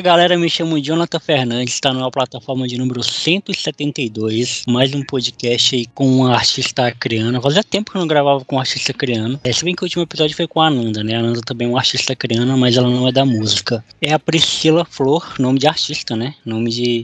Fala galera, me chamo Jonathan Fernandes, está na plataforma de número 172, mais um podcast aí com uma artista acreana. Fazia tempo que eu não gravava com um artista acreano. É, se bem que o último episódio foi com a Ananda, né? A Ananda também é uma artista acreana, mas ela não é da música. É a Priscila Flor, nome de artista, né? Nome de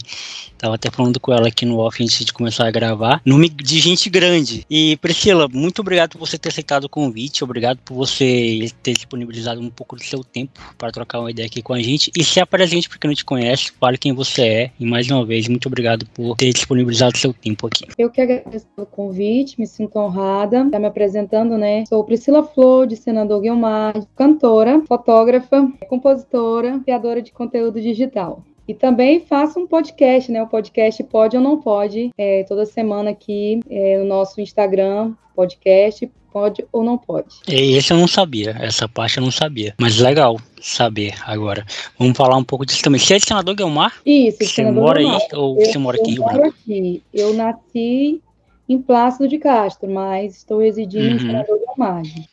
Tava até falando com ela aqui no off antes de começar a gravar. Nome de gente grande. E Priscila, muito obrigado por você ter aceitado o convite. Obrigado por você ter disponibilizado um pouco do seu tempo para trocar uma ideia aqui com a gente. E se apresente para quem não te conhece, fale quem você é. E mais uma vez, muito obrigado por ter disponibilizado seu tempo aqui. Eu que agradeço pelo convite, me sinto honrada. Tá me apresentando, né? Sou Priscila Flor, de Senador Guilmar, cantora, fotógrafa, compositora, criadora de conteúdo digital. E também faço um podcast, né? O podcast Pode ou Não Pode, é, toda semana aqui é, no nosso Instagram, podcast Pode ou Não Pode. Esse eu não sabia, essa parte eu não sabia. Mas legal saber agora. Vamos falar um pouco disso também. Você é de Senador Guilmar? Isso, Você mora aí ou eu, você mora aqui? Eu moro aqui. Eu nasci em Plácido de Castro, mas estou residindo uhum. em Senador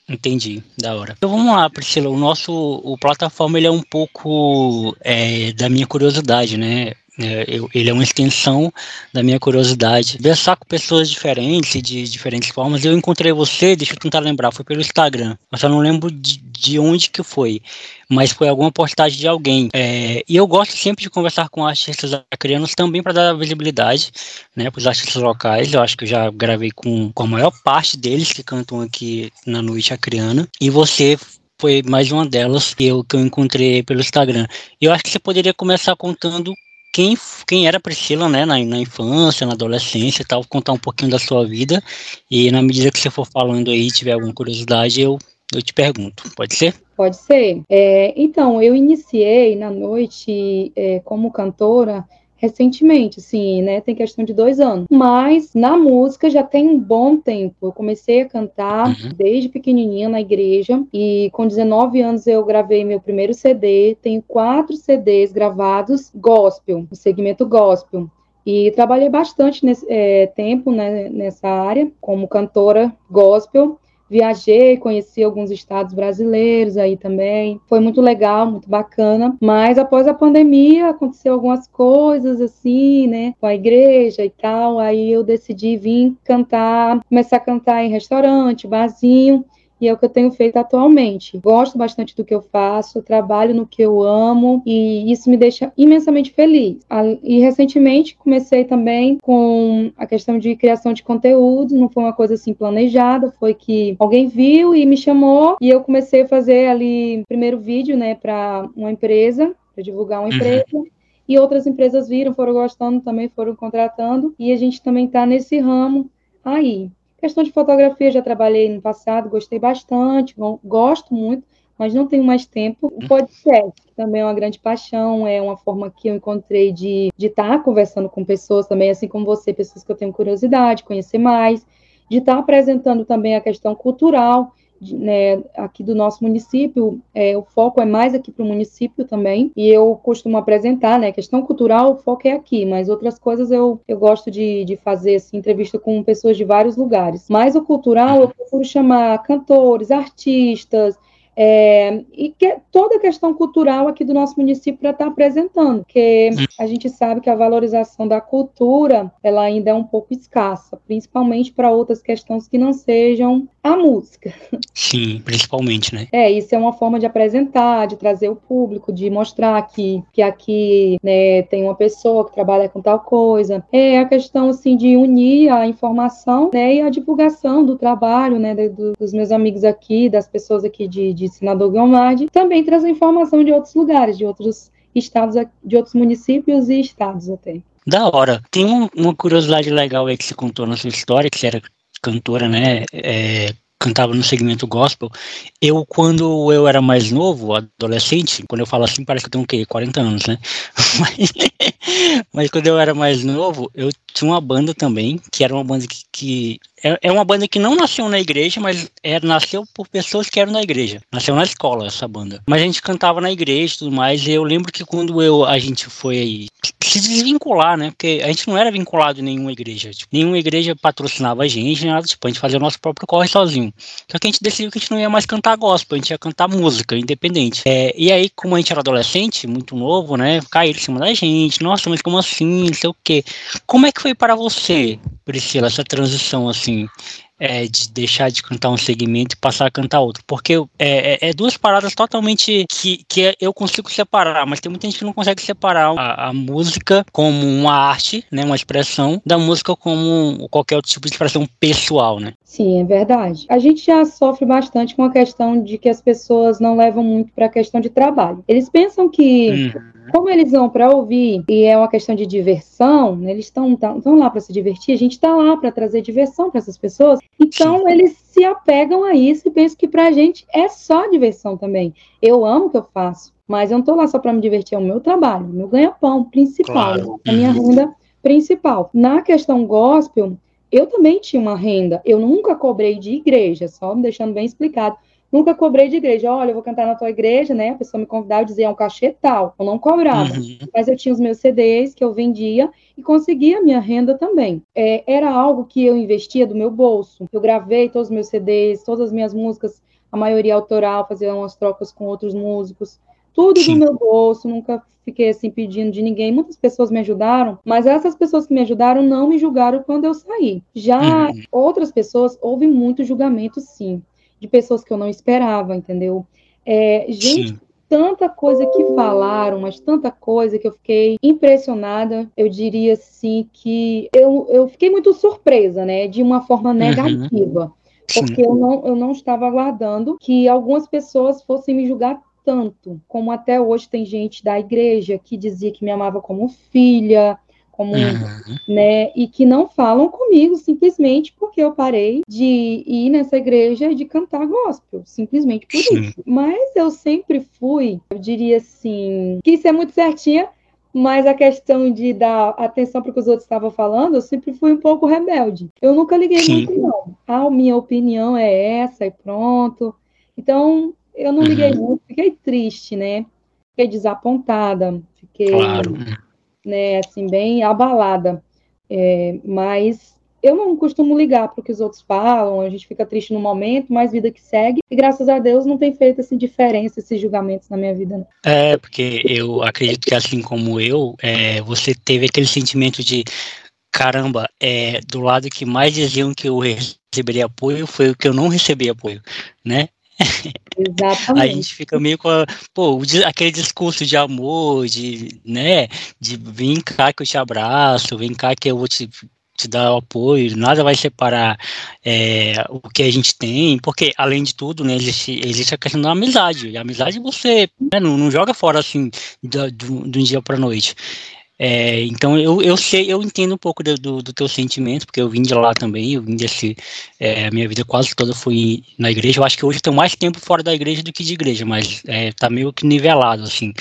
Entendi, da hora. Então vamos lá, Priscila. O nosso o plataforma ele é um pouco é, da minha curiosidade, né? É, eu, ele é uma extensão da minha curiosidade. Conversar com pessoas diferentes, de diferentes formas. Eu encontrei você, deixa eu tentar lembrar, foi pelo Instagram. Eu só não lembro de, de onde que foi, mas foi alguma postagem de alguém. É, e eu gosto sempre de conversar com artistas acreanos também para dar visibilidade né, para os artistas locais. Eu acho que eu já gravei com, com a maior parte deles que cantam aqui na noite acreana. E você foi mais uma delas que eu, que eu encontrei pelo Instagram. Eu acho que você poderia começar contando quem, quem era Priscila, né, na, na infância, na adolescência e tal, contar um pouquinho da sua vida. E na medida que você for falando aí, tiver alguma curiosidade, eu, eu te pergunto. Pode ser? Pode ser. É, então, eu iniciei na noite é, como cantora recentemente, assim, né? Tem questão de dois anos. Mas na música já tem um bom tempo. Eu comecei a cantar uhum. desde pequenininha na igreja e com 19 anos eu gravei meu primeiro CD. Tenho quatro CDs gravados gospel, no segmento gospel. E trabalhei bastante nesse é, tempo né, nessa área como cantora gospel viajei, conheci alguns estados brasileiros aí também. Foi muito legal, muito bacana. Mas após a pandemia aconteceu algumas coisas assim, né, com a igreja e tal. Aí eu decidi vir cantar, começar a cantar em restaurante, barzinho e é o que eu tenho feito atualmente. Gosto bastante do que eu faço, trabalho no que eu amo e isso me deixa imensamente feliz. E recentemente comecei também com a questão de criação de conteúdo, não foi uma coisa assim planejada, foi que alguém viu e me chamou e eu comecei a fazer ali primeiro vídeo, né, para uma empresa, para divulgar uma uhum. empresa. Uhum e outras empresas viram, foram gostando, também foram contratando, e a gente também está nesse ramo aí. Questão de fotografia, já trabalhei no passado, gostei bastante, gosto muito, mas não tenho mais tempo. O podcast também é uma grande paixão, é uma forma que eu encontrei de estar tá conversando com pessoas também, assim como você, pessoas que eu tenho curiosidade, conhecer mais, de estar tá apresentando também a questão cultural né, aqui do nosso município, é, o foco é mais aqui para o município também, e eu costumo apresentar, né, questão cultural, o foco é aqui, mas outras coisas eu, eu gosto de, de fazer, assim, entrevista com pessoas de vários lugares. Mas o cultural eu procuro chamar cantores, artistas, é, e que, toda a questão cultural aqui do nosso município para estar tá apresentando, porque a gente sabe que a valorização da cultura ela ainda é um pouco escassa, principalmente para outras questões que não sejam a música. Sim, principalmente, né? É, isso é uma forma de apresentar, de trazer o público, de mostrar que, que aqui né, tem uma pessoa que trabalha com tal coisa. É a questão, assim, de unir a informação né, e a divulgação do trabalho, né, do, dos meus amigos aqui, das pessoas aqui de, de Senador Guilmard, também trazer informação de outros lugares, de outros estados, de outros municípios e estados até. Da hora. Tem uma, uma curiosidade legal aí que você contou na sua história, que você era cantora, né? É, cantava no segmento gospel, eu, quando eu era mais novo, adolescente, quando eu falo assim, parece que eu tenho o quê? 40 anos, né? Mas, mas quando eu era mais novo, eu tinha uma banda também, que era uma banda que, que é, é uma banda que não nasceu na igreja, mas é, nasceu por pessoas que eram da igreja. Nasceu na escola essa banda. Mas a gente cantava na igreja e tudo mais. E eu lembro que quando eu, a gente foi se desvincular, né? Porque a gente não era vinculado em nenhuma igreja. Tipo, nenhuma igreja patrocinava a gente, nada. Tipo, a gente fazia o nosso próprio corre sozinho. Só que a gente decidiu que a gente não ia mais cantar gospel, a gente ia cantar música, independente. É, e aí, como a gente era adolescente, muito novo, né? Caíram em cima da gente. Nossa, mas como assim? Não sei o quê. Como é que foi para você, Priscila, essa transição assim? É, de deixar de cantar um segmento e passar a cantar outro. Porque é, é, é, duas paradas totalmente que, que eu consigo separar, mas tem muita gente que não consegue separar a, a, música como uma arte, né, uma expressão, da música como qualquer outro tipo de expressão pessoal, né? Sim, é verdade. A gente já sofre bastante com a questão de que as pessoas não levam muito para a questão de trabalho. Eles pensam que uhum como eles vão para ouvir e é uma questão de diversão, né, eles estão lá para se divertir, a gente está lá para trazer diversão para essas pessoas, então Sim. eles se apegam a isso e pensam que para a gente é só diversão também. Eu amo o que eu faço, mas eu não estou lá só para me divertir, é o meu trabalho, o meu ganha-pão principal, claro. a minha uhum. renda principal. Na questão gospel, eu também tinha uma renda, eu nunca cobrei de igreja, só me deixando bem explicado Nunca cobrei de igreja. Olha, eu vou cantar na tua igreja, né? A pessoa me convidava e dizia, é um cachê tal. Eu não cobrava. Uhum. Mas eu tinha os meus CDs que eu vendia e conseguia a minha renda também. É, era algo que eu investia do meu bolso. Eu gravei todos os meus CDs, todas as minhas músicas, a maioria autoral, fazia umas trocas com outros músicos. Tudo Sim. do meu bolso, nunca fiquei assim pedindo de ninguém. Muitas pessoas me ajudaram, mas essas pessoas que me ajudaram não me julgaram quando eu saí. Já uhum. outras pessoas, houve muito julgamento, sim de pessoas que eu não esperava, entendeu? É, gente, Sim. tanta coisa que falaram, mas tanta coisa que eu fiquei impressionada. Eu diria assim que eu, eu fiquei muito surpresa, né? De uma forma uhum. negativa. Uhum. Porque eu não, eu não estava aguardando que algumas pessoas fossem me julgar tanto, como até hoje tem gente da igreja que dizia que me amava como filha, como uhum. né, e que não falam comigo simplesmente porque eu parei de ir nessa igreja e de cantar gospel, simplesmente por Sim. isso. Mas eu sempre fui, eu diria assim, que isso é muito certinha, mas a questão de dar atenção para o que os outros estavam falando, eu sempre fui um pouco rebelde. Eu nunca liguei Sim. muito, não. A minha opinião é essa e pronto. Então, eu não liguei uhum. muito, fiquei triste, né? Fiquei desapontada, fiquei. Claro né, assim, bem abalada. É, mas eu não costumo ligar para o que os outros falam, a gente fica triste no momento, mas vida que segue. E graças a Deus não tem feito assim, diferença esses julgamentos na minha vida. Não. É, porque eu acredito que assim como eu, é, você teve aquele sentimento de caramba, é, do lado que mais diziam que eu receberia apoio foi o que eu não recebi apoio, né? Exatamente. a gente fica meio com a, pô, aquele discurso de amor, de, né, de vem cá que eu te abraço, vem cá que eu vou te, te dar apoio, nada vai separar é, o que a gente tem, porque além de tudo, né, existe, existe a questão da amizade, e a amizade você né, não, não joga fora assim do, do, do dia para noite. É, então eu, eu sei, eu entendo um pouco do, do, do, teu sentimento, porque eu vim de lá também, eu vim desse, é, a minha vida quase toda foi na igreja, eu acho que hoje eu tenho mais tempo fora da igreja do que de igreja, mas é, tá meio que nivelado, assim,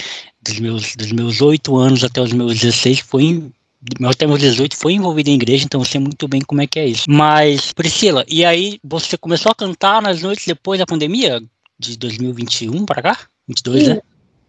dos meus, dos meus 8 anos até os meus 16 foi até meus 18 foi envolvido em igreja, então eu sei muito bem como é que é isso. Mas, Priscila, e aí você começou a cantar nas noites depois da pandemia? De 2021 para cá? 22, Sim. né?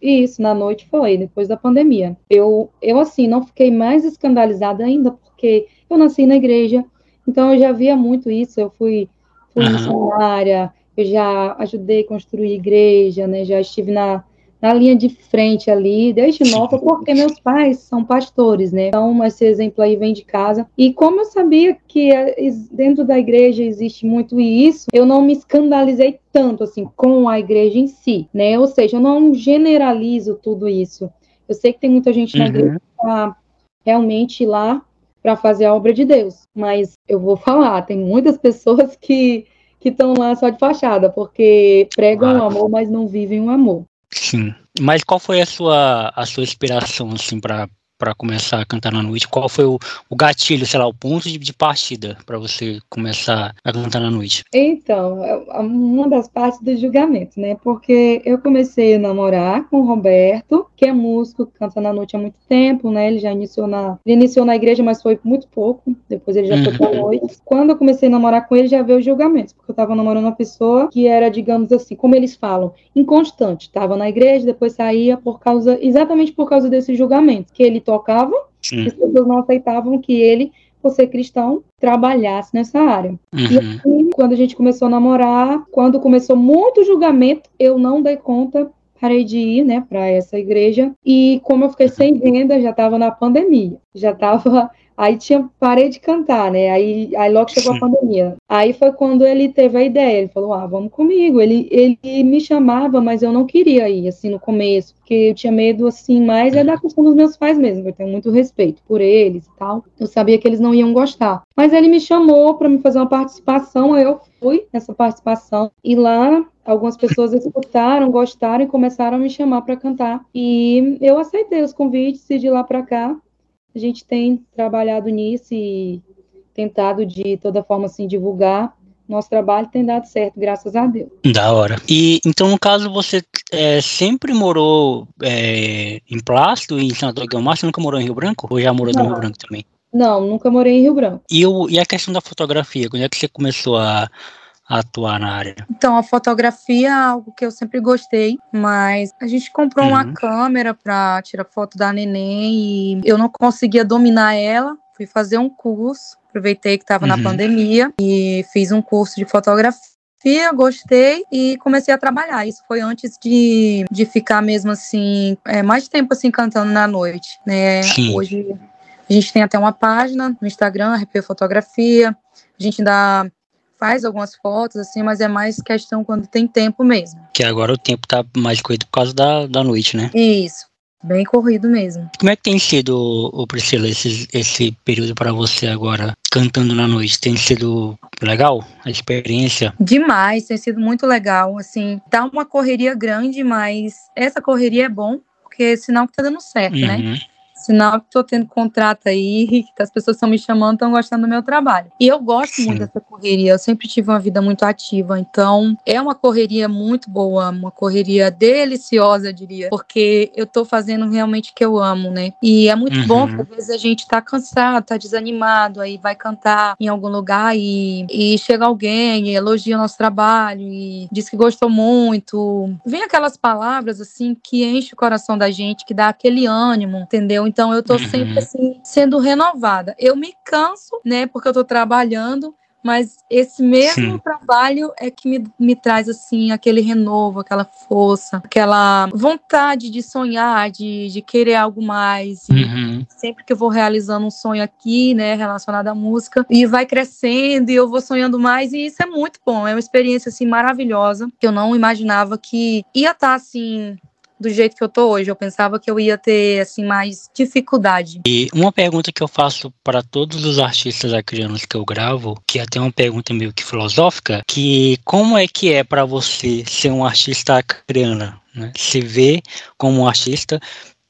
Isso, na noite foi, depois da pandemia. Eu, eu assim, não fiquei mais escandalizada ainda, porque eu nasci na igreja, então eu já via muito isso, eu fui, fui uhum. missionária, eu já ajudei a construir igreja, né, já estive na, na linha de frente ali, desde nova, porque meus pais são pastores, né? Então, esse exemplo aí vem de casa. E como eu sabia que é, dentro da igreja existe muito isso, eu não me escandalizei tanto, assim, com a igreja em si, né? Ou seja, eu não generalizo tudo isso. Eu sei que tem muita gente na uhum. igreja que tá realmente lá para fazer a obra de Deus, mas eu vou falar, tem muitas pessoas que que estão lá só de fachada, porque pregam o amor, mas não vivem o amor. Sim. Mas qual foi a sua, a sua inspiração, assim, para para começar a cantar na noite? Qual foi o, o gatilho, sei lá, o ponto de, de partida para você começar a cantar na noite? Então, é uma das partes do julgamento, né? Porque eu comecei a namorar com o Roberto, que é músico, canta na noite há muito tempo, né? Ele já iniciou na, ele iniciou na igreja, mas foi muito pouco. Depois ele já uhum. foi pra noite. Quando eu comecei a namorar com ele, já veio os julgamentos, porque eu tava namorando uma pessoa que era, digamos assim, como eles falam, inconstante. Tava na igreja, depois saía por causa, exatamente por causa desse julgamento, que ele tocava, Sim. as pessoas não aceitavam que ele por ser cristão, trabalhasse nessa área. Uhum. E aí, quando a gente começou a namorar, quando começou muito julgamento, eu não dei conta, parei de ir, né, para essa igreja. E como eu fiquei sem renda, já estava na pandemia, já estava Aí tinha, parei de cantar, né? Aí, aí logo chegou Sim. a pandemia. Aí foi quando ele teve a ideia. Ele falou: Ah, vamos comigo. Ele, ele me chamava, mas eu não queria ir, assim, no começo, porque eu tinha medo, assim, mais é da questão dos meus pais mesmo. Eu tenho muito respeito por eles e tal. Eu sabia que eles não iam gostar. Mas ele me chamou para me fazer uma participação. Aí eu fui nessa participação. E lá algumas pessoas escutaram, gostaram e começaram a me chamar para cantar. E eu aceitei os convites e de lá para cá a gente tem trabalhado nisso e tentado de toda forma assim divulgar nosso trabalho tem dado certo, graças a Deus. Da hora. E então, no caso, você é, sempre morou é, em Plástico, em Senador Guilmar, você nunca morou em Rio Branco? Ou já morou Não. no Rio Branco também? Não, nunca morei em Rio Branco. E, o, e a questão da fotografia, quando é que você começou a, atuar na área? Então, a fotografia é algo que eu sempre gostei, mas a gente comprou uhum. uma câmera para tirar foto da neném e eu não conseguia dominar ela. Fui fazer um curso, aproveitei que estava uhum. na pandemia e fiz um curso de fotografia gostei e comecei a trabalhar. Isso foi antes de, de ficar mesmo assim, é, mais tempo assim cantando na noite, né? Sim. Hoje a gente tem até uma página no Instagram, RP Fotografia. A gente dá faz algumas fotos, assim, mas é mais questão quando tem tempo mesmo. Que agora o tempo tá mais corrido por causa da, da noite, né? Isso. Bem corrido mesmo. Como é que tem sido, Priscila, esse, esse período para você agora, cantando na noite? Tem sido legal a experiência? Demais, tem sido muito legal. Assim, tá uma correria grande, mas essa correria é bom, porque sinal que tá dando certo, né? uhum. né? Sinal que estou tendo contrato aí, que as pessoas estão me chamando, estão gostando do meu trabalho. E eu gosto Sim. muito dessa correria, eu sempre tive uma vida muito ativa, então é uma correria muito boa, uma correria deliciosa, eu diria, porque eu estou fazendo realmente o que eu amo, né? E é muito uhum. bom, porque às vezes a gente está cansado, está desanimado, aí vai cantar em algum lugar e, e chega alguém e elogia o nosso trabalho e diz que gostou muito. Vem aquelas palavras assim que enche o coração da gente, que dá aquele ânimo, entendeu? Então eu tô sempre uhum. assim sendo renovada. Eu me canso, né, porque eu tô trabalhando, mas esse mesmo Sim. trabalho é que me, me traz assim aquele renovo, aquela força, aquela vontade de sonhar, de, de querer algo mais. Uhum. Sempre que eu vou realizando um sonho aqui, né, relacionado à música, e vai crescendo e eu vou sonhando mais e isso é muito bom. É uma experiência assim maravilhosa que eu não imaginava que ia estar tá, assim do jeito que eu tô hoje. Eu pensava que eu ia ter assim mais dificuldade. E uma pergunta que eu faço para todos os artistas acrianos que eu gravo, que é até uma pergunta meio que filosófica, que como é que é para você ser um artista acriana? Né? Se vê como um artista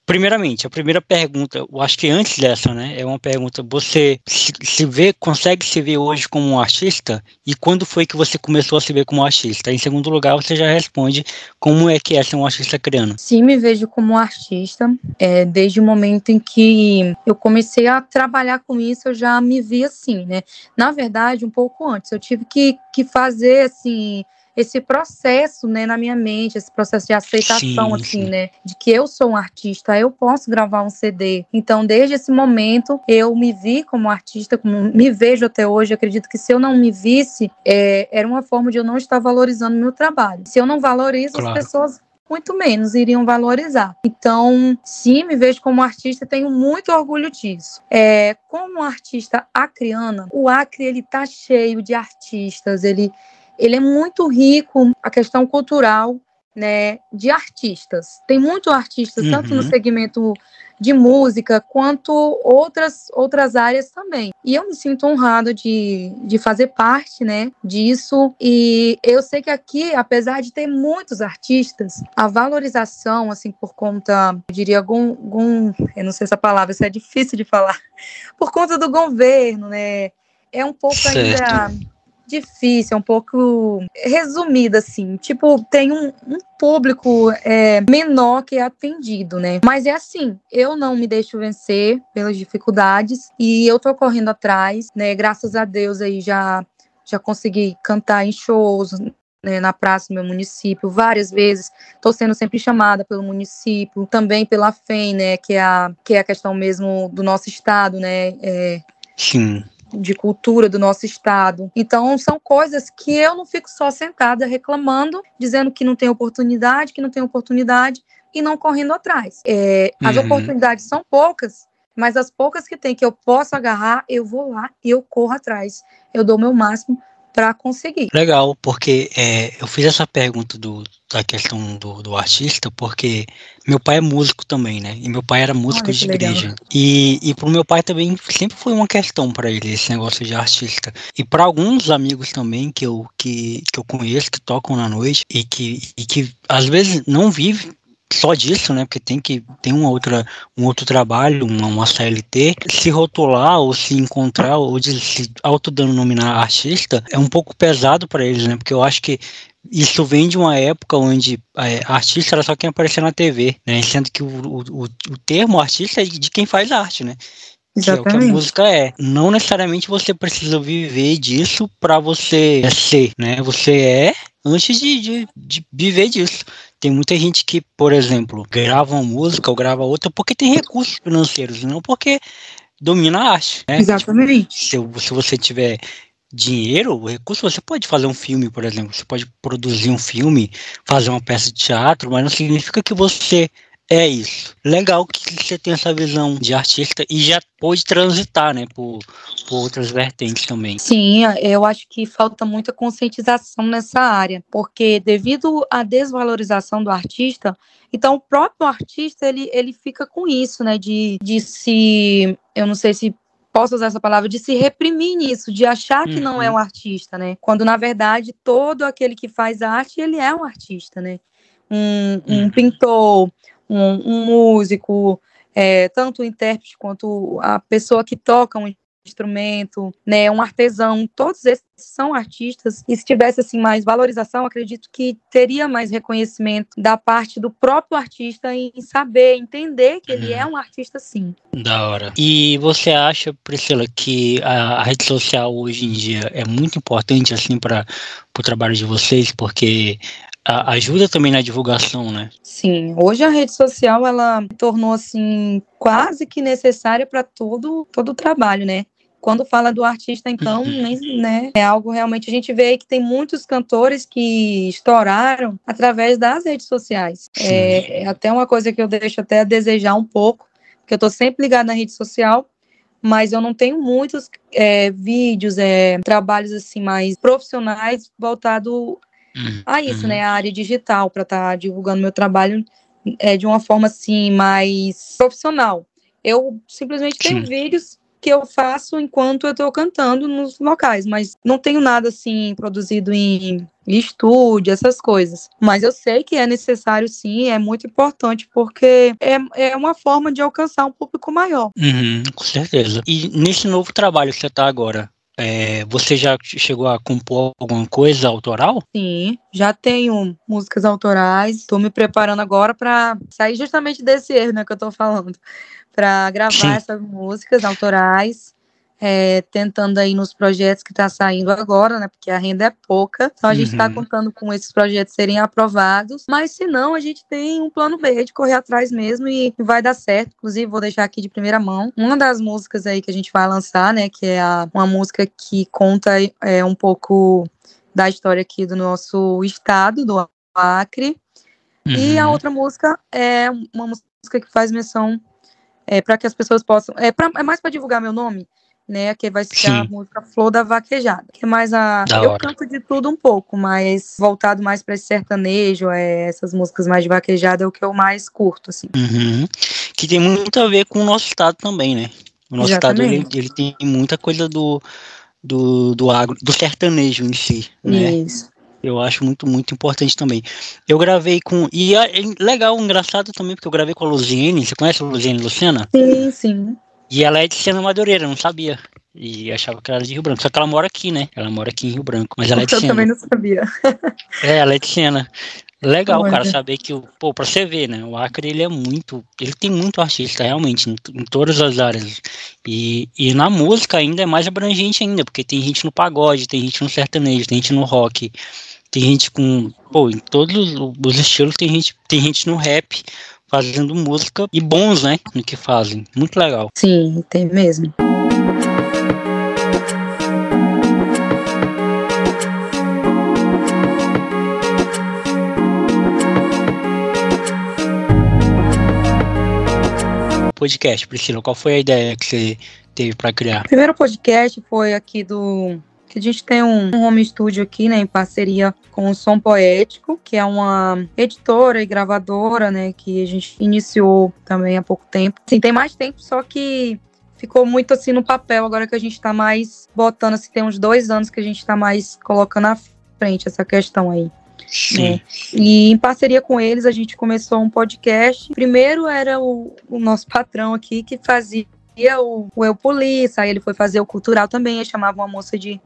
Primeiramente, a primeira pergunta, eu acho que antes dessa, né, é uma pergunta, você se, vê, consegue se ver hoje como um artista? E quando foi que você começou a se ver como um artista? Em segundo lugar, você já responde como é que é ser um artista criando. Sim, me vejo como artista. É, desde o momento em que eu comecei a trabalhar com isso, eu já me vi assim, né? Na verdade, um pouco antes, eu tive que, que fazer, assim, esse processo, né, na minha mente, esse processo de aceitação, sim, assim, sim. né, de que eu sou um artista, eu posso gravar um CD. Então, desde esse momento, eu me vi como artista, como me vejo até hoje. Acredito que se eu não me visse, é, era uma forma de eu não estar valorizando meu trabalho. Se eu não valorizo, claro. as pessoas muito menos iriam valorizar. Então, sim, me vejo como artista, tenho muito orgulho disso. É, como artista acriana, o Acre ele tá cheio de artistas, ele ele é muito rico a questão cultural, né, de artistas. Tem muito artistas, uhum. tanto no uhum. segmento de música, quanto outras, outras áreas também. E eu me sinto honrada de, de fazer parte, né, disso. E eu sei que aqui, apesar de ter muitos artistas, a valorização, assim, por conta, eu diria, algum, algum eu não sei essa palavra, isso é difícil de falar, por conta do governo, né, é um pouco certo. ainda difícil, é um pouco resumida, assim. Tipo, tem um, um público é, menor que é atendido, né? Mas é assim, eu não me deixo vencer pelas dificuldades e eu tô correndo atrás, né? Graças a Deus aí já, já consegui cantar em shows, né, na praça do meu município várias vezes. Estou sendo sempre chamada pelo município, também pela FEM, né, que é a, que é a questão mesmo do nosso estado, né. É, Sim de cultura do nosso estado. Então, são coisas que eu não fico só sentada reclamando, dizendo que não tem oportunidade, que não tem oportunidade e não correndo atrás. É, as uhum. oportunidades são poucas, mas as poucas que tem que eu posso agarrar, eu vou lá e eu corro atrás. Eu dou o meu máximo para conseguir. Legal, porque é, eu fiz essa pergunta do, da questão do, do, artista, porque meu pai é músico também, né? E meu pai era músico Olha, de igreja. E, e pro meu pai também sempre foi uma questão para ele esse negócio de artista. E para alguns amigos também que eu, que, que eu conheço, que tocam na noite e que, e que às vezes não vivem só disso, né? Porque tem que tem uma outra, um outro trabalho, uma, uma CLT, se rotular ou se encontrar ou de, se autodenominar artista é um pouco pesado para eles, né? Porque eu acho que isso vem de uma época onde é, artista era só quem aparecia na TV, né? Sendo que o, o, o termo artista é de quem faz arte, né? Exatamente. Que é o que a música é. Não necessariamente você precisa viver disso para você ser, né? Você é antes de, de, de, viver disso. Tem muita gente que, por exemplo, grava uma música ou grava outra porque tem recursos financeiros, não porque domina a arte. Né? Exatamente. Tipo, se, se você tiver dinheiro, recurso, você pode fazer um filme, por exemplo. Você pode produzir um filme, fazer uma peça de teatro, mas não significa que você é isso. Legal que você tem essa visão de artista e já pôde transitar, né, por, por outras vertentes também. Sim, eu acho que falta muita conscientização nessa área, porque devido à desvalorização do artista, então o próprio artista, ele, ele fica com isso, né, de, de se, eu não sei se posso usar essa palavra, de se reprimir nisso, de achar que uhum. não é uhum. um artista, né? Quando na verdade todo aquele que faz arte, ele é um artista, né? Um, um uhum. pintor, um, um músico, é, tanto o intérprete quanto a pessoa que toca um instrumento, né, um artesão, todos esses são artistas e se tivesse assim mais valorização, acredito que teria mais reconhecimento da parte do próprio artista em saber, entender que ele é uhum. um artista sim. Da hora. E você acha, Priscila, que a, a rede social hoje em dia é muito importante assim para o trabalho de vocês, porque ajuda também na divulgação, né? Sim, hoje a rede social ela tornou assim quase que necessária para todo todo o trabalho, né? Quando fala do artista, então, uhum. nem, né, é algo realmente a gente vê que tem muitos cantores que estouraram através das redes sociais. É, é, até uma coisa que eu deixo até a desejar um pouco, porque eu estou sempre ligada na rede social, mas eu não tenho muitos é, vídeos, é, trabalhos assim mais profissionais voltado. A isso, né, a área digital, para estar tá divulgando meu trabalho é, de uma forma assim mais profissional. Eu simplesmente Sim. tenho vídeos que eu faço enquanto eu estou cantando nos locais, mas não tenho nada assim produzido em estúdio, essas coisas. Mas eu sei que é necessário sim, é muito importante, porque é, é uma forma de alcançar um público maior. Uhum, com certeza. E nesse novo trabalho que você está agora, é, você já chegou a compor alguma coisa autoral? Sim, já tenho músicas autorais. Estou me preparando agora para sair justamente desse erro né, que eu estou falando, para gravar Sim. essas músicas autorais é, tentando aí nos projetos que está saindo agora, né? Porque a renda é pouca. Então a gente está uhum. contando com esses projetos serem aprovados. Mas se não, a gente tem um plano B de correr atrás mesmo e vai dar certo. Inclusive, vou deixar aqui de primeira mão uma das músicas aí que a gente vai lançar, né? Que é a, uma música que conta é, um pouco da história aqui do nosso estado, do Acre. Uhum. E a uhum. outra música é uma música que faz menção é, para que as pessoas possam. É, pra, é mais para divulgar meu nome né? Que vai ser Sim. a música Flor da Vaquejada. Que é mais a. Da eu hora. canto de tudo um pouco, mas voltado mais para esse sertanejo, é, essas músicas mais de vaquejada é o que eu mais curto, assim. Uhum. Que tem muito a ver com o nosso estado também, né? O nosso Exatamente. estado ele, ele, tem muita coisa do, do, do agro, do sertanejo em si, né? Isso. Eu acho muito, muito importante também. Eu gravei com. E é legal, engraçado também, porque eu gravei com a Luziene. Você conhece a Luziene Luciana? Sim, sim. E ela é de Sena Madureira, não sabia. E achava que ela era de Rio Branco. Só que ela mora aqui, né? Ela mora aqui em Rio Branco. Mas ela é de Sena. Eu também não sabia. é, ela é de Sena. Legal, Olha. cara, saber que, pô, pra você ver, né, o Acre, ele é muito, ele tem muito artista, realmente, em, em, todas as áreas, e, e na música ainda é mais abrangente ainda, porque tem gente no pagode, tem gente no sertanejo, tem gente no rock, tem gente com, pô, em todos os estilos tem gente, tem gente no rap fazendo música e bons, né, no que fazem. Muito legal. Sim, tem mesmo. podcast, Priscila? Qual foi a ideia que você teve para criar? O primeiro podcast foi aqui do que a gente tem um, home studio aqui, né, em parceria com o Som Poético, que é uma editora e gravadora, né, que a gente iniciou também há pouco tempo. Sim, tem mais tempo, só que ficou muito assim no papel, agora que a gente está mais botando, assim, tem uns dois anos que a gente está mais colocando à frente essa questão aí. Sim. Né? E em parceria com eles, a gente começou um podcast. Primeiro era o, o nosso patrão aqui que fazia o, o Eu Polícia, aí ele foi fazer o cultural também, aí chamava uma moça de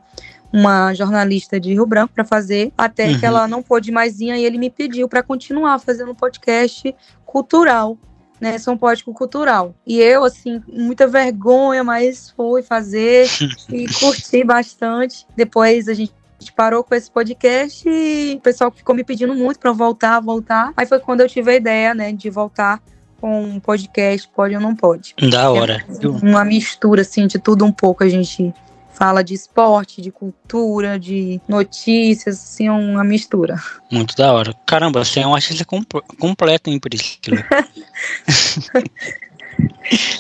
uma jornalista de Rio Branco para fazer, até uhum. que ela não pôde mais ir, e ele me pediu para continuar fazendo um podcast cultural, né, São Poético Cultural. E eu, assim, muita vergonha, mas fui fazer e curti bastante. Depois a gente a gente parou com esse podcast e o pessoal ficou me pedindo muito para voltar, voltar. Aí foi quando eu tive a ideia, né, de voltar com um podcast, pode ou não pode. Da hora. É uma mistura, assim, de tudo um pouco. A gente fala de esporte, de cultura, de notícias, assim, é uma mistura. Muito da hora. Caramba, você é um artista completo, hein, Priscila?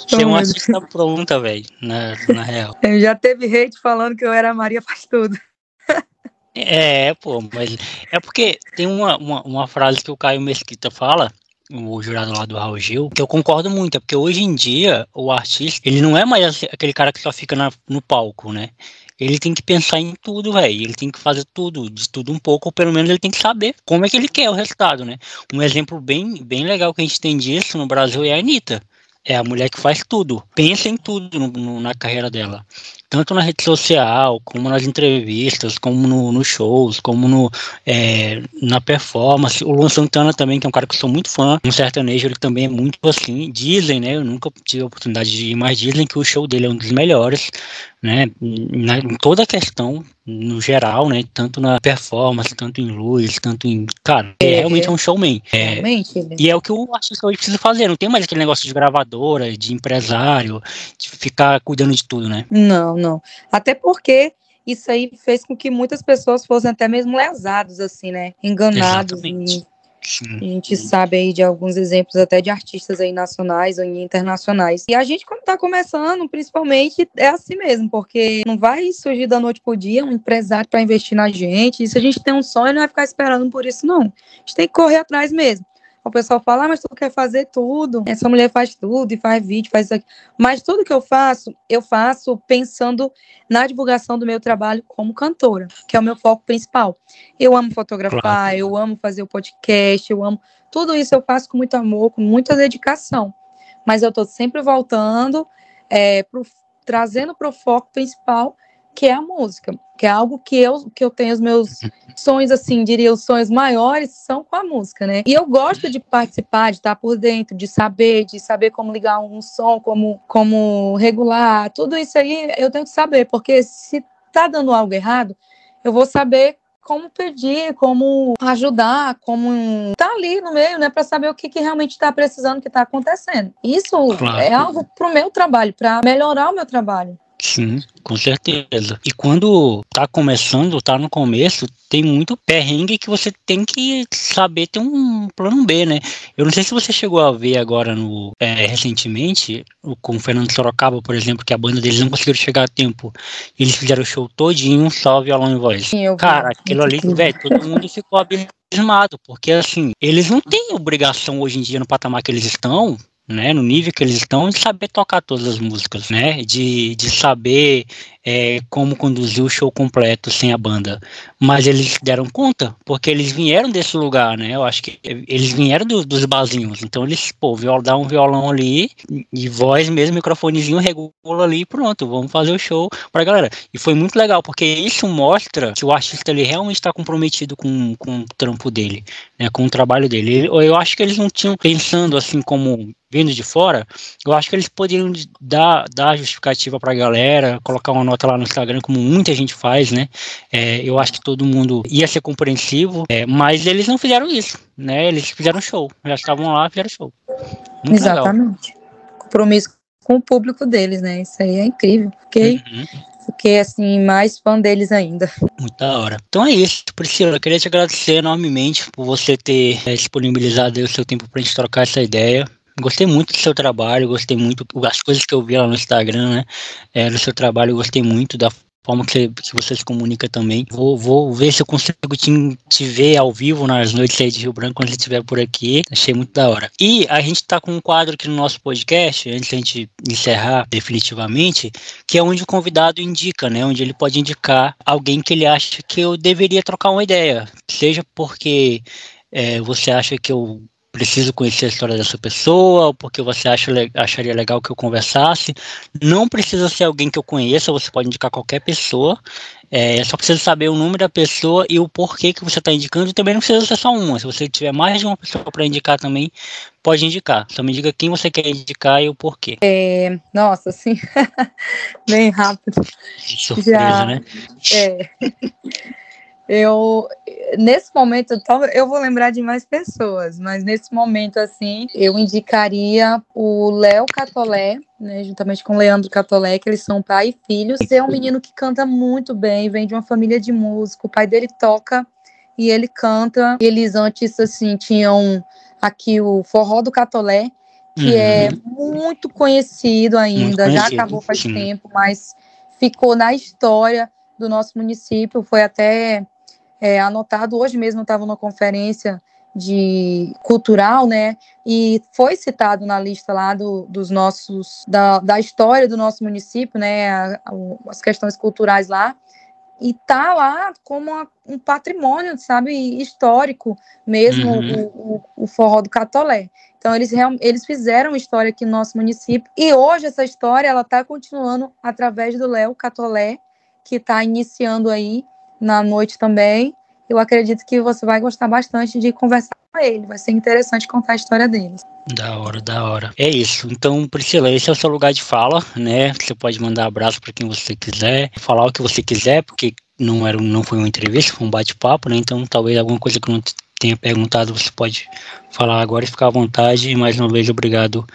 você é um artista pronta, velho, na, na real. Já teve hate falando que eu era Maria Faz Tudo. É, pô, mas é porque tem uma, uma, uma frase que o Caio Mesquita fala, o jurado lá do Raul Gil, que eu concordo muito, é porque hoje em dia o artista, ele não é mais aquele cara que só fica na, no palco, né? Ele tem que pensar em tudo, velho. Ele tem que fazer tudo, de tudo um pouco, ou pelo menos ele tem que saber como é que ele quer o resultado, né? Um exemplo bem, bem legal que a gente tem disso no Brasil é a Anitta. É a mulher que faz tudo, pensa em tudo no, no, na carreira dela tanto na rede social, como nas entrevistas, como nos no shows, como no, é, na performance. O Luan Santana também, que é um cara que eu sou muito fã, um sertanejo, ele também é muito assim. Dizem, né? Eu nunca tive a oportunidade de ir, mas dizem que o show dele é um dos melhores, né? Na, em toda a questão, no geral, né? Tanto na performance, tanto em luz, tanto em. Cara, é, realmente é um showman. É, realmente. Né? E é o que o artista hoje precisa fazer. Não tem mais aquele negócio de gravadora, de empresário, de ficar cuidando de tudo, né? Não, não. Até porque isso aí fez com que muitas pessoas fossem até mesmo lesados, assim, né? Enganados. E a gente sabe aí de alguns exemplos até de artistas aí nacionais ou internacionais. E a gente, quando tá começando, principalmente, é assim mesmo, porque não vai surgir da noite pro dia um empresário para investir na gente. E se a gente tem um sonho, não vai ficar esperando por isso, não. A gente tem que correr atrás mesmo. O pessoal fala, ah, mas tu quer fazer tudo. Essa mulher faz tudo e faz vídeo, faz isso aqui. Mas tudo que eu faço, eu faço pensando na divulgação do meu trabalho como cantora, que é o meu foco principal. Eu amo fotografar, claro. eu amo fazer o podcast, eu amo. Tudo isso eu faço com muito amor, com muita dedicação. Mas eu estou sempre voltando, é, pro, trazendo para o foco principal, que é a música, que é algo que eu, que eu tenho os meus sonhos, assim, diria, os sonhos maiores são com a música, né? E eu gosto de participar, de estar por dentro, de saber, de saber como ligar um som, como, como regular, tudo isso aí eu tenho que saber, porque se tá dando algo errado, eu vou saber como pedir, como ajudar, como tá ali no meio, né, para saber o que, que realmente está precisando, o que está acontecendo. Isso claro. é algo para o meu trabalho, para melhorar o meu trabalho. Sim, com certeza. E quando tá começando, tá no começo, tem muito perrengue que você tem que saber ter um plano B, né? Eu não sei se você chegou a ver agora no é, recentemente, com o Fernando Sorocaba, por exemplo, que a banda deles não conseguiu chegar a tempo. Eles fizeram o show todinho, só violão e voz. Sim, Cara, aquilo ali, velho, todo mundo ficou abismado, porque assim, eles não têm obrigação hoje em dia no patamar que eles estão né, no nível que eles estão, de saber tocar todas as músicas, né, de, de saber é, como conduzir o show completo sem a banda. Mas eles deram conta, porque eles vieram desse lugar, né? Eu acho que eles vieram do, dos barzinhos. Então eles, pô, viol, dá um violão ali, e voz mesmo, microfonezinho, regula ali pronto, vamos fazer o show pra galera. E foi muito legal, porque isso mostra que o artista ele realmente está comprometido com, com o trampo dele, né? Com o trabalho dele. Eu acho que eles não tinham pensando assim como vindo de fora, eu acho que eles poderiam dar, dar justificativa para a galera, colocar uma nota lá no Instagram, como muita gente faz, né? É, eu acho que todo mundo ia ser compreensivo, é, mas eles não fizeram isso, né? Eles fizeram show, já estavam lá, fizeram show. Muito Exatamente. Legal. Compromisso com o público deles, né? Isso aí é incrível. Fiquei, uhum. fiquei assim, mais fã deles ainda. Muito da hora. Então é isso, Priscila. Eu queria te agradecer enormemente por você ter é, disponibilizado o seu tempo para a gente trocar essa ideia. Gostei muito do seu trabalho, gostei muito das coisas que eu vi lá no Instagram, né? É, do seu trabalho, gostei muito da forma que você, que você se comunica também. Vou, vou ver se eu consigo te, te ver ao vivo nas noites aí de Rio Branco quando você estiver por aqui. Achei muito da hora. E a gente tá com um quadro aqui no nosso podcast, antes da gente encerrar definitivamente, que é onde o convidado indica, né? Onde ele pode indicar alguém que ele acha que eu deveria trocar uma ideia. Seja porque é, você acha que eu preciso conhecer a história dessa pessoa, ou porque você acha, acharia legal que eu conversasse. Não precisa ser alguém que eu conheça, você pode indicar qualquer pessoa. É, só precisa saber o número da pessoa e o porquê que você está indicando. E também não precisa ser só uma. Se você tiver mais de uma pessoa para indicar também, pode indicar. Só me diga quem você quer indicar e o porquê. É, nossa, sim. Bem rápido. Surpresa, Já, né? É. Eu, nesse momento, eu vou lembrar de mais pessoas, mas nesse momento, assim, eu indicaria o Léo Catolé, né, juntamente com o Leandro Catolé, que eles são pai e filhos. É um menino que canta muito bem, vem de uma família de músico, o pai dele toca e ele canta. Eles antes, assim, tinham aqui o Forró do Catolé, que é uhum. é muito conhecido ainda, muito conhecido, já acabou faz sim. tempo, mas ficou na história do nosso município, foi até é, anotado. Hoje mesmo estava numa conferência de cultural, né? E foi citado na lista lá do, dos nossos da, da história do nosso município, né? A, a, as questões culturais lá e tá lá como uma, um patrimônio, sabe, histórico mesmo uhum. o, o, o, forró do Catolé. Então eles eles fizeram história aqui no nosso município e hoje essa história ela está continuando através do Léo Catolé que está iniciando aí na noite também. Eu acredito que você vai gostar bastante de conversar com ele. Vai ser interessante contar a história dele. Da hora, da hora. É isso. Então, Priscila, esse é o seu lugar de fala, né? Você pode mandar abraço para quem você quiser, falar o que você quiser, porque não era, não foi uma entrevista, foi um bate-papo, né? Então, talvez alguma coisa que eu não tenha perguntado, você pode falar agora e ficar à vontade. E mais uma vez, obrigado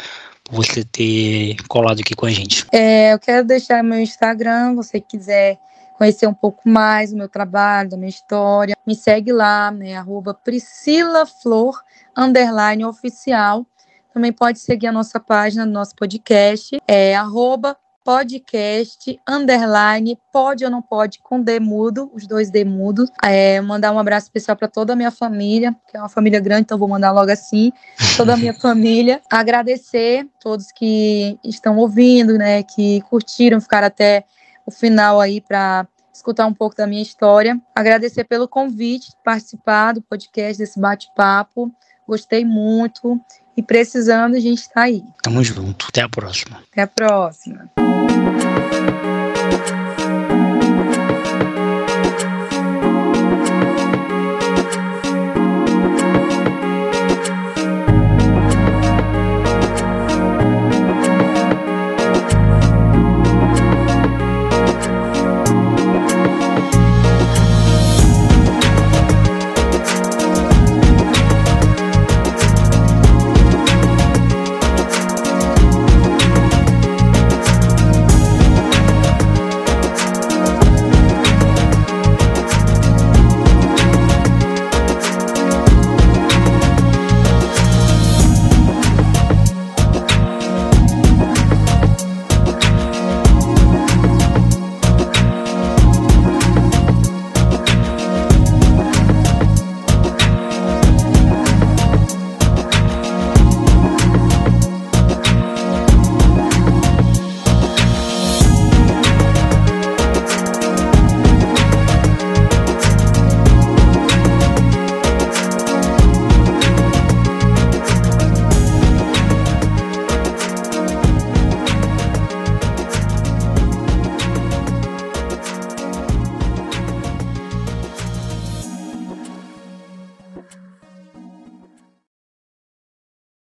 por você ter colado aqui com a gente. É, eu quero deixar meu Instagram, você quiser conhecer um pouco mais do meu trabalho, da minha história, me segue lá, né, arroba Priscila Flor, underline oficial. Também pode seguir a nossa página nosso podcast, é arroba podcast, underline, pode ou não pode, com D mudo, os dois D mudos. É, mandar um abraço especial para toda a minha família, que é uma família grande, então vou mandar logo assim, toda a minha família. Agradecer todos que estão ouvindo, né, que curtiram, ficar até o final aí para escutar um pouco da minha história. Agradecer pelo convite, participar do podcast, desse bate-papo. Gostei muito. E precisando, a gente está aí. Tamo junto. Até a próxima. Até a próxima.